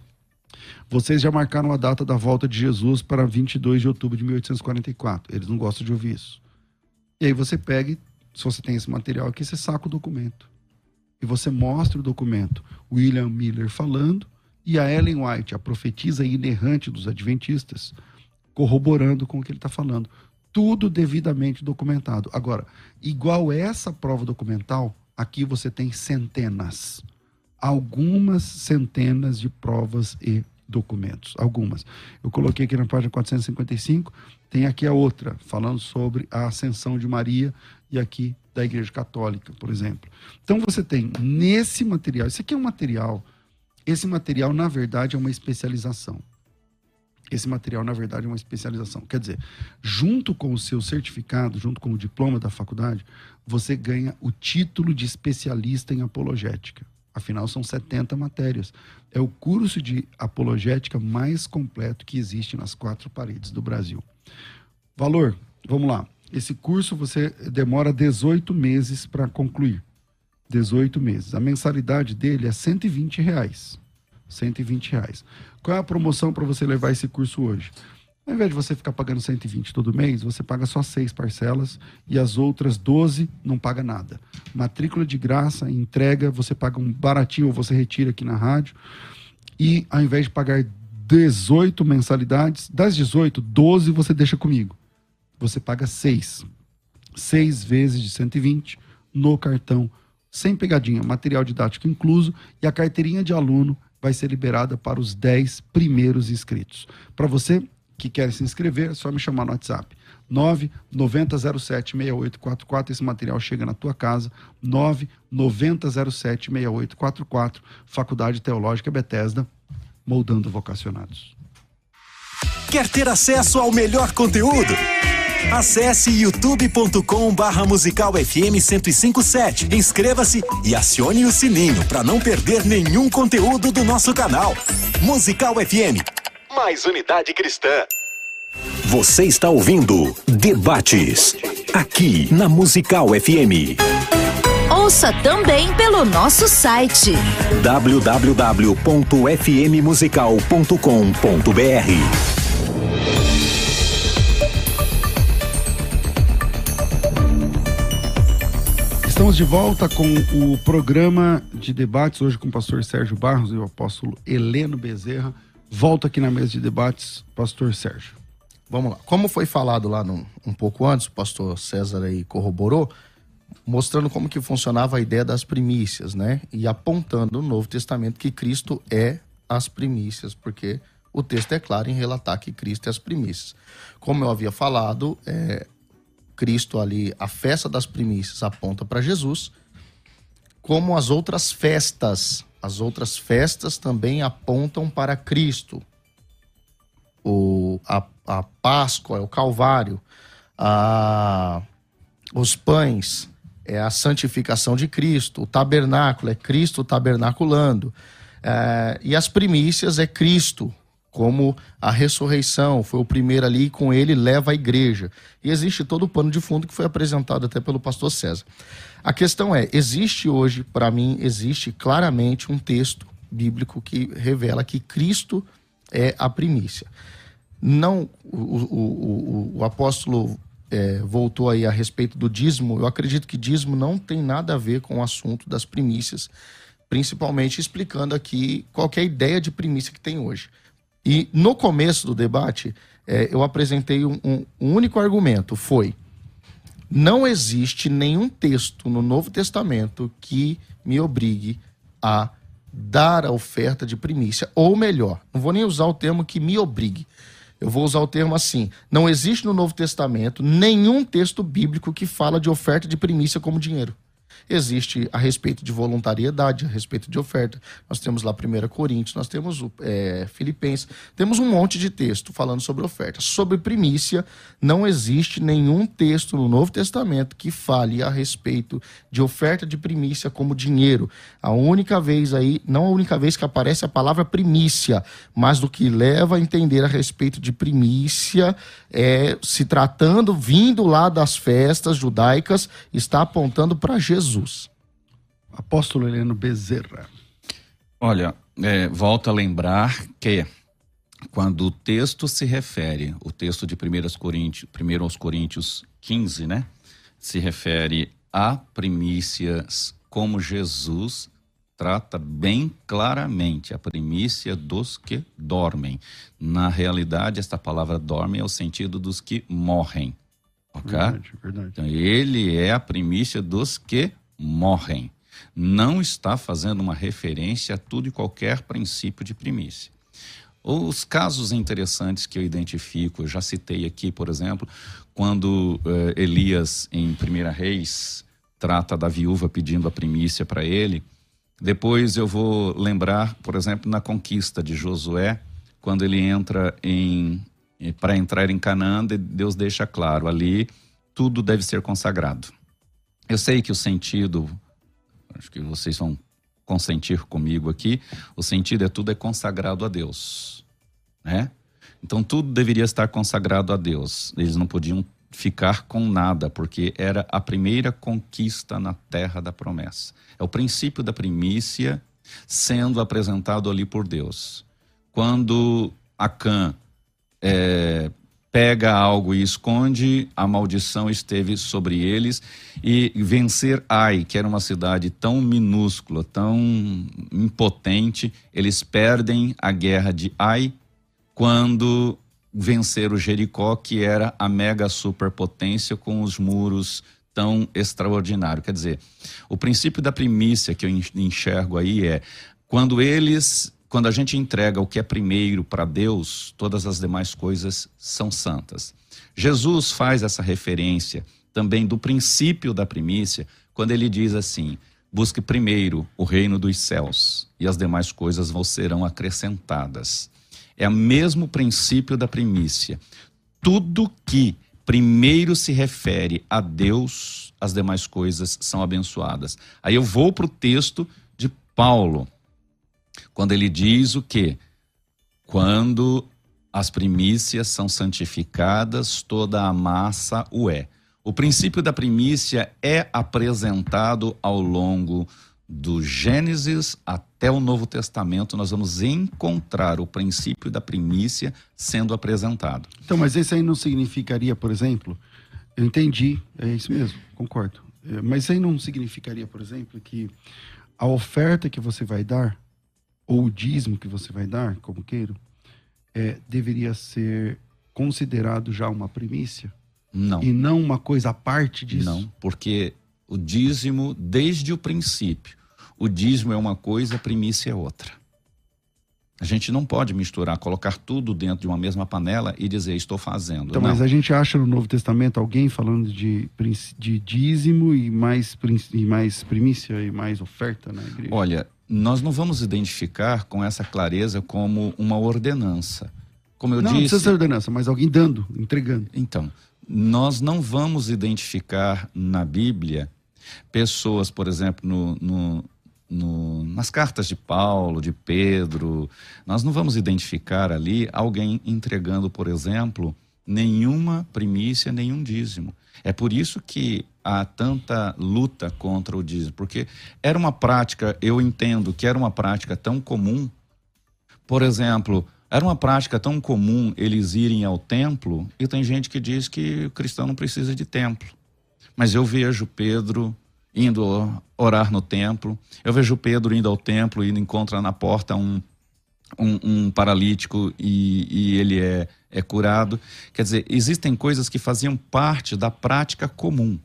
vocês já marcaram a data da volta de Jesus para 22 de outubro de 1844. Eles não gostam de ouvir isso. E aí você pega, se você tem esse material aqui, você saca o documento. E você mostra o documento. William Miller falando e a Ellen White, a profetisa inerrante dos adventistas, corroborando com o que ele está falando. Tudo devidamente documentado. Agora, igual essa prova documental, Aqui você tem centenas, algumas centenas de provas e documentos, algumas. Eu coloquei aqui na página 455, tem aqui a outra, falando sobre a ascensão de Maria e aqui da Igreja Católica, por exemplo. Então você tem nesse material, esse aqui é um material, esse material na verdade é uma especialização. Esse material, na verdade, é uma especialização. Quer dizer, junto com o seu certificado, junto com o diploma da faculdade, você ganha o título de especialista em apologética. Afinal, são 70 matérias. É o curso de apologética mais completo que existe nas quatro paredes do Brasil. Valor, vamos lá. Esse curso você demora 18 meses para concluir. 18 meses. A mensalidade dele é 120 reais. 120 reais. Qual é a promoção para você levar esse curso hoje? Ao invés de você ficar pagando 120 todo mês, você paga só seis parcelas e as outras 12 não paga nada. Matrícula de graça, entrega, você paga um baratinho ou você retira aqui na rádio. E ao invés de pagar 18 mensalidades, das 18, 12 você deixa comigo. Você paga seis. Seis vezes de 120 no cartão, sem pegadinha, material didático incluso e a carteirinha de aluno vai ser liberada para os 10 primeiros inscritos. Para você que quer se inscrever, é só me chamar no WhatsApp. 990076844. Esse material chega na tua casa. 990076844. Faculdade Teológica Bethesda, moldando vocacionados. Quer ter acesso ao melhor conteúdo? Acesse youtube.com barra musical FM 1057. Inscreva-se e acione o sininho para não perder nenhum conteúdo do nosso canal. Musical FM. Mais unidade cristã. Você está ouvindo Debates. Aqui na Musical FM. Ouça também pelo nosso site www.fmmusical.com.br. Estamos de volta com o programa de debates, hoje com o pastor Sérgio Barros e o apóstolo Heleno Bezerra. Volta aqui na mesa de debates, pastor Sérgio. Vamos lá. Como foi falado lá no, um pouco antes, o pastor César aí corroborou, mostrando como que funcionava a ideia das primícias, né? E apontando no Novo Testamento que Cristo é as primícias, porque o texto é claro em relatar que Cristo é as primícias. Como eu havia falado, é, Cristo ali, a festa das primícias aponta para Jesus, como as outras festas, as outras festas também apontam para Cristo. O, a, a Páscoa é o Calvário, a, os pães é a santificação de Cristo, o tabernáculo é Cristo tabernaculando, é, e as primícias é Cristo como a ressurreição foi o primeiro ali e com ele leva a igreja. E existe todo o pano de fundo que foi apresentado até pelo pastor César. A questão é, existe hoje, para mim, existe claramente um texto bíblico que revela que Cristo é a primícia. Não, o, o, o, o apóstolo é, voltou aí a respeito do dízimo. Eu acredito que dízimo não tem nada a ver com o assunto das primícias, principalmente explicando aqui qual é ideia de primícia que tem hoje. E no começo do debate, é, eu apresentei um, um, um único argumento: foi não existe nenhum texto no Novo Testamento que me obrigue a dar a oferta de primícia. Ou melhor, não vou nem usar o termo que me obrigue. Eu vou usar o termo assim: não existe no Novo Testamento nenhum texto bíblico que fala de oferta de primícia como dinheiro. Existe a respeito de voluntariedade, a respeito de oferta. Nós temos lá 1 Coríntios, nós temos é, Filipenses, temos um monte de texto falando sobre oferta. Sobre primícia, não existe nenhum texto no Novo Testamento que fale a respeito de oferta de primícia como dinheiro. A única vez aí, não a única vez que aparece a palavra primícia, mas do que leva a entender a respeito de primícia, é, se tratando, vindo lá das festas judaicas, está apontando para Jesus. Apóstolo Heleno Bezerra. Olha, é, volto a lembrar que quando o texto se refere, o texto de 1 Coríntios, 1 Coríntios 15, né? Se refere a primícias como Jesus trata bem claramente a primícia dos que dormem. Na realidade, esta palavra dorme é o sentido dos que morrem. Ok? Verdade, verdade. Então, ele é a primícia dos que morrem. Não está fazendo uma referência a tudo e qualquer princípio de primícia. Os casos interessantes que eu identifico, eu já citei aqui, por exemplo, quando uh, Elias, em 1 Reis, trata da viúva pedindo a primícia para ele, depois eu vou lembrar, por exemplo, na conquista de Josué, quando ele entra em para entrar em Canaã, Deus deixa claro ali tudo deve ser consagrado. Eu sei que o sentido, acho que vocês vão consentir comigo aqui, o sentido é tudo é consagrado a Deus, né? Então tudo deveria estar consagrado a Deus. Eles não podiam ficar com nada, porque era a primeira conquista na terra da promessa. É o princípio da primícia sendo apresentado ali por Deus. Quando Acã é, pega algo e esconde, a maldição esteve sobre eles. E vencer Ai, que era uma cidade tão minúscula, tão impotente, eles perdem a guerra de Ai quando vencer o Jericó, que era a mega superpotência com os muros tão extraordinários. Quer dizer, o princípio da primícia que eu enxergo aí é quando eles, quando a gente entrega o que é primeiro para Deus, todas as demais coisas são santas. Jesus faz essa referência também do princípio da primícia quando ele diz assim: busque primeiro o reino dos céus e as demais coisas vos serão acrescentadas. É o mesmo princípio da primícia. Tudo que primeiro se refere a Deus, as demais coisas são abençoadas. Aí eu vou para o texto de Paulo, quando ele diz o que? Quando as primícias são santificadas, toda a massa o é. O princípio da primícia é apresentado ao longo do Gênesis até o Novo Testamento, nós vamos encontrar o princípio da primícia sendo apresentado. Então, mas isso aí não significaria, por exemplo, eu entendi, é isso mesmo, concordo. É, mas isso aí não significaria, por exemplo, que a oferta que você vai dar, ou o dízimo que você vai dar, como queiro, é, deveria ser considerado já uma primícia? Não. E não uma coisa à parte disso? Não, porque o dízimo, desde o princípio, o dízimo é uma coisa, a primícia é outra. A gente não pode misturar, colocar tudo dentro de uma mesma panela e dizer estou fazendo. Então, não. mas a gente acha no Novo Testamento alguém falando de, de dízimo e mais, e mais primícia e mais oferta na igreja? Olha, nós não vamos identificar com essa clareza como uma ordenança. Como eu não, disse. Não precisa ser ordenança, mas alguém dando, entregando. Então, nós não vamos identificar na Bíblia pessoas, por exemplo, no, no no, nas cartas de Paulo, de Pedro, nós não vamos identificar ali alguém entregando, por exemplo, nenhuma primícia, nenhum dízimo. É por isso que há tanta luta contra o dízimo, porque era uma prática, eu entendo que era uma prática tão comum. Por exemplo, era uma prática tão comum eles irem ao templo, e tem gente que diz que o cristão não precisa de templo. Mas eu vejo Pedro indo orar no templo. Eu vejo Pedro indo ao templo e encontra na porta um, um, um paralítico e, e ele é, é curado. Quer dizer, existem coisas que faziam parte da prática comum.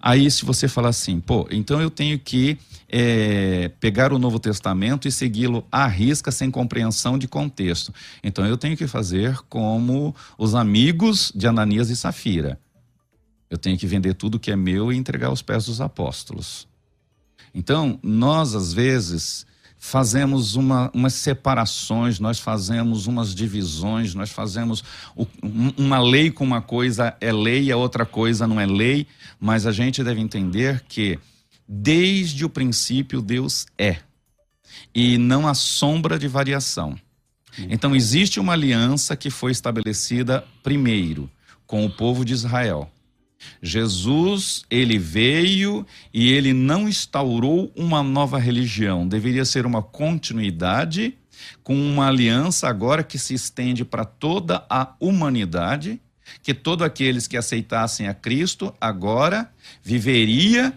Aí, se você falar assim, pô, então eu tenho que é, pegar o Novo Testamento e segui-lo à risca, sem compreensão de contexto. Então eu tenho que fazer como os amigos de Ananias e Safira. Eu tenho que vender tudo que é meu e entregar aos pés dos apóstolos. Então, nós às vezes fazemos uma, umas separações, nós fazemos umas divisões, nós fazemos o, uma lei com uma coisa é lei, a outra coisa não é lei, mas a gente deve entender que desde o princípio Deus é e não há sombra de variação. Então existe uma aliança que foi estabelecida primeiro com o povo de Israel. Jesus, ele veio e ele não instaurou uma nova religião, deveria ser uma continuidade com uma aliança agora que se estende para toda a humanidade, que todos aqueles que aceitassem a Cristo agora viveria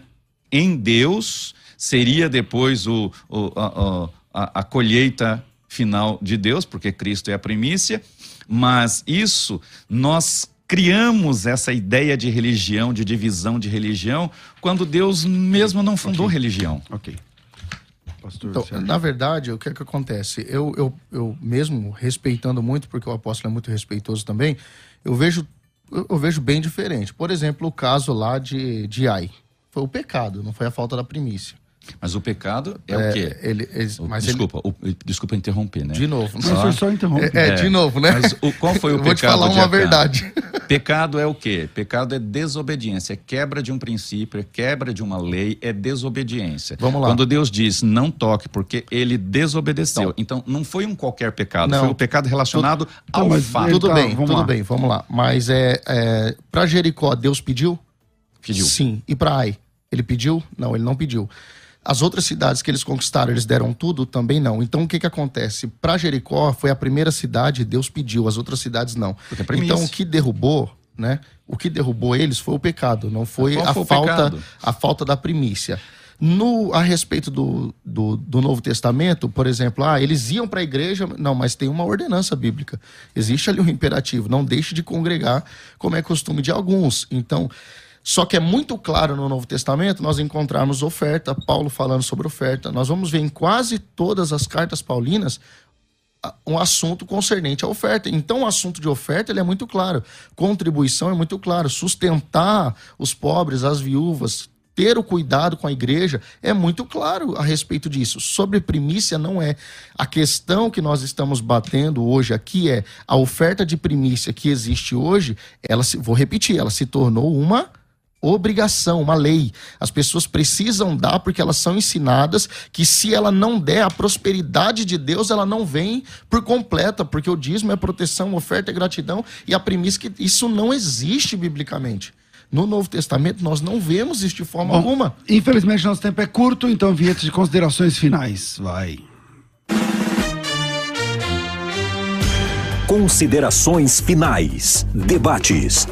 em Deus, seria depois o, o a, a, a colheita final de Deus, porque Cristo é a primícia, mas isso nós criamos essa ideia de religião, de divisão de religião, quando Deus mesmo não fundou okay. religião. Ok. Pastor, então, na verdade, o que é que acontece? Eu, eu, eu mesmo respeitando muito, porque o apóstolo é muito respeitoso também, eu vejo, eu vejo bem diferente. Por exemplo, o caso lá de, de Ai. Foi o pecado, não foi a falta da primícia. Mas o pecado é, é o quê? Ele, ele, mas desculpa, ele... o, desculpa interromper, né? De novo. Mas só, foi só interromper. É, é, de novo, né? Mas o, qual foi o Eu *laughs* pecado? Vou te falar uma verdade. *laughs* Pecado é o quê? Pecado é desobediência, é quebra de um princípio, é quebra de uma lei, é desobediência. Vamos lá. Quando Deus diz não toque, porque ele desobedeceu. Então, então não foi um qualquer pecado, não. foi o um pecado relacionado tudo, ao mas, fato. Tudo tá, bem, tudo lá. bem, vamos lá. Mas é, é para Jericó, Deus pediu? Pediu. Sim. E para Ai? Ele pediu? Não, ele não pediu. As outras cidades que eles conquistaram, eles deram tudo? Também não. Então o que, que acontece? Para Jericó foi a primeira cidade, Deus pediu, as outras cidades não. Então o que derrubou, né? O que derrubou eles foi o pecado, não foi, a, foi falta, a falta da primícia. No, a respeito do, do, do, Novo Testamento, por exemplo, ah, eles iam para a igreja, não, mas tem uma ordenança bíblica. Existe ali um imperativo, não deixe de congregar, como é costume de alguns. Então, só que é muito claro no Novo Testamento nós encontrarmos oferta, Paulo falando sobre oferta. Nós vamos ver em quase todas as cartas paulinas um assunto concernente à oferta. Então, o assunto de oferta ele é muito claro. Contribuição é muito claro. Sustentar os pobres, as viúvas, ter o cuidado com a igreja é muito claro a respeito disso. Sobre primícia não é. A questão que nós estamos batendo hoje aqui é a oferta de primícia que existe hoje, ela se, vou repetir, ela se tornou uma obrigação, uma lei. As pessoas precisam dar porque elas são ensinadas que se ela não der a prosperidade de Deus, ela não vem por completa, porque o dízimo é proteção, oferta é gratidão e a premissa que isso não existe biblicamente. No Novo Testamento nós não vemos isso de forma Bom, alguma. Infelizmente nosso tempo é curto, então vinheta de considerações finais. Vai. Considerações finais. Debates.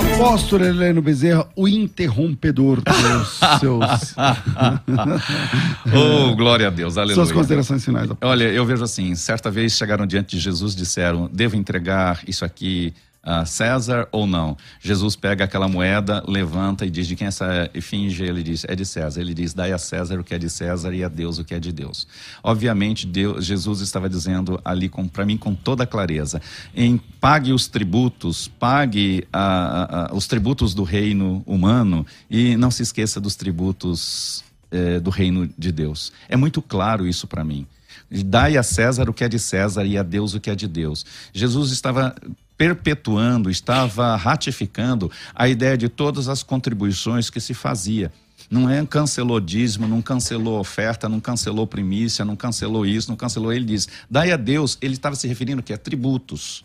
Apóstolo Heleno Bezerra, o interrompedor dos seus. *laughs* oh, glória a Deus, aleluia. Suas considerações finais. Apóstolo. Olha, eu vejo assim: certa vez chegaram diante de Jesus, disseram: devo entregar isso aqui a César ou não? Jesus pega aquela moeda, levanta e diz de quem é essa e finge, ele diz, é de César. Ele diz, dai a César o que é de César e a Deus o que é de Deus. Obviamente, Deus, Jesus estava dizendo ali para mim com toda clareza, em pague os tributos, pague a, a, os tributos do reino humano e não se esqueça dos tributos eh, do reino de Deus. É muito claro isso para mim. Dai a César o que é de César e a Deus o que é de Deus. Jesus estava perpetuando, estava ratificando a ideia de todas as contribuições que se fazia. Não é cancelou dízimo, não cancelou oferta, não cancelou primícia, não cancelou isso, não cancelou. Ele diz, dai a Deus, ele estava se referindo que é tributos.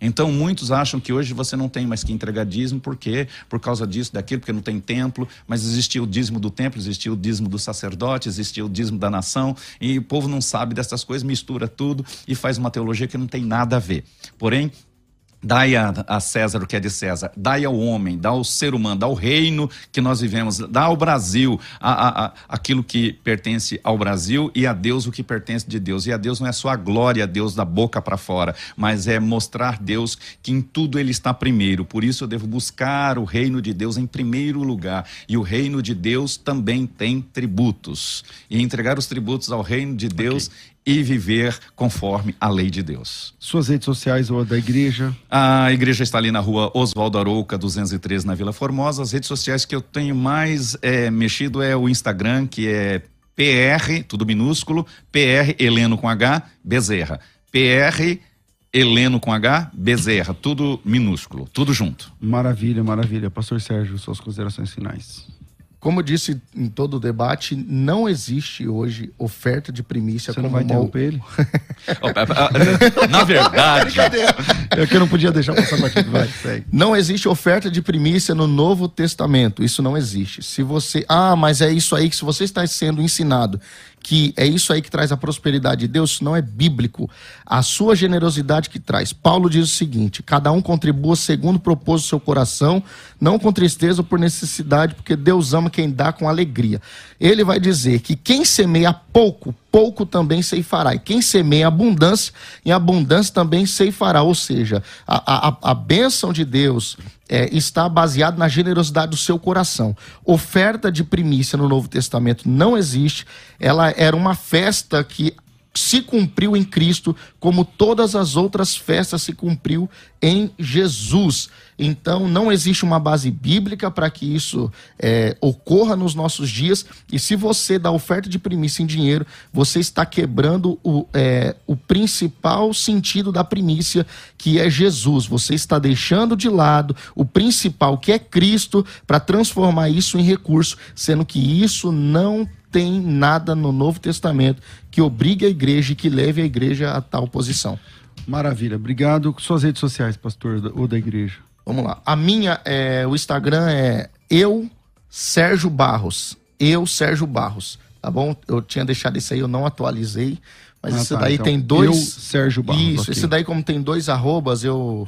Então, muitos acham que hoje você não tem mais que entregar dízimo, por quê? Por causa disso, daquilo, porque não tem templo, mas existia o dízimo do templo, existia o dízimo do sacerdote, existia o dízimo da nação, e o povo não sabe dessas coisas, mistura tudo e faz uma teologia que não tem nada a ver. Porém, Dai a, a, César o que é de César, dai ao homem, dá ao ser humano, dá ao reino que nós vivemos, dá ao Brasil a, a, aquilo que pertence ao Brasil e a Deus o que pertence de Deus. E a Deus não é só a glória a Deus da boca para fora, mas é mostrar Deus que em tudo Ele está primeiro. Por isso eu devo buscar o reino de Deus em primeiro lugar. E o reino de Deus também tem tributos. E entregar os tributos ao reino de Deus, okay. E viver conforme a lei de Deus. Suas redes sociais ou a da igreja? A igreja está ali na rua Oswaldo Arouca, 213, na Vila Formosa. As redes sociais que eu tenho mais é, mexido é o Instagram, que é PR, tudo minúsculo, PR Heleno com H, Bezerra. PR Heleno com H, Bezerra, tudo minúsculo, tudo junto. Maravilha, maravilha. Pastor Sérgio, suas considerações finais. Como eu disse em todo o debate, não existe hoje oferta de primícia Você como não vai interromper ele? *laughs* Na verdade, É que eu não podia deixar passar batido. Vai, segue. Não existe oferta de primícia no Novo Testamento. Isso não existe. Se você. Ah, mas é isso aí que se você está sendo ensinado que é isso aí que traz a prosperidade de Deus, não é bíblico. A sua generosidade que traz. Paulo diz o seguinte: cada um contribua segundo o propósito seu coração, não com tristeza ou por necessidade, porque Deus ama quem dá com alegria. Ele vai dizer que quem semeia pouco, pouco também ceifará. E quem semeia abundância, em abundância também ceifará. Ou seja, a, a, a bênção de Deus é, está baseada na generosidade do seu coração. Oferta de primícia no Novo Testamento não existe. Ela era uma festa que se cumpriu em Cristo, como todas as outras festas se cumpriu em Jesus. Então, não existe uma base bíblica para que isso é, ocorra nos nossos dias. E se você dá oferta de primícia em dinheiro, você está quebrando o, é, o principal sentido da primícia, que é Jesus. Você está deixando de lado o principal, que é Cristo, para transformar isso em recurso, sendo que isso não tem nada no Novo Testamento que obrigue a igreja e que leve a igreja a tal posição. Maravilha, obrigado. Suas redes sociais, pastor, ou da igreja? Vamos lá. A minha, é, o Instagram é eu, Sérgio Barros. Eu, Sérgio Barros. Tá bom? Eu tinha deixado isso aí, eu não atualizei. Mas Ah, esse tá, daí então, tem dois. eu, Sérgio Barros, Isso, ok. esse daí, como tem dois arrobas, eu.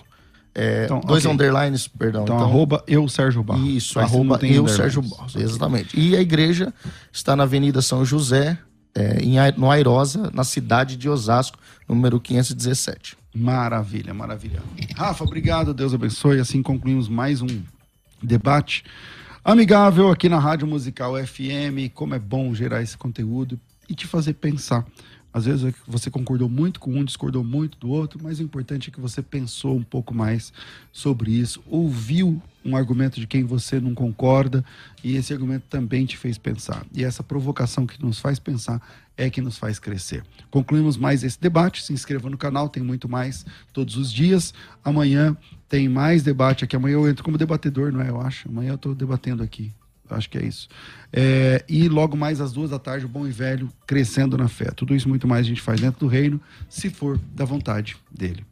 É, Então, dois ok. underlines, perdão. Então, arroba eu, Sérgio Barros. Isso, Mas arroba eu. Sérgio Barros. Exatamente. E a igreja está na Avenida São José, é, em, no Airosa, na cidade de Osasco, número 517. Maravilha, maravilha. Rafa, obrigado, Deus abençoe. Assim concluímos mais um debate amigável aqui na Rádio Musical FM. Como é bom gerar esse conteúdo e te fazer pensar. Às vezes você concordou muito com um, discordou muito do outro, mas o importante é que você pensou um pouco mais sobre isso, ouviu um argumento de quem você não concorda e esse argumento também te fez pensar. E essa provocação que nos faz pensar é que nos faz crescer. Concluímos mais esse debate. Se inscreva no canal, tem muito mais todos os dias. Amanhã tem mais debate aqui. Amanhã eu entro como debatedor, não é? Eu acho. Amanhã eu estou debatendo aqui. Acho que é isso. É, e logo mais às duas da tarde, o bom e velho crescendo na fé. Tudo isso muito mais a gente faz dentro do reino, se for da vontade dele.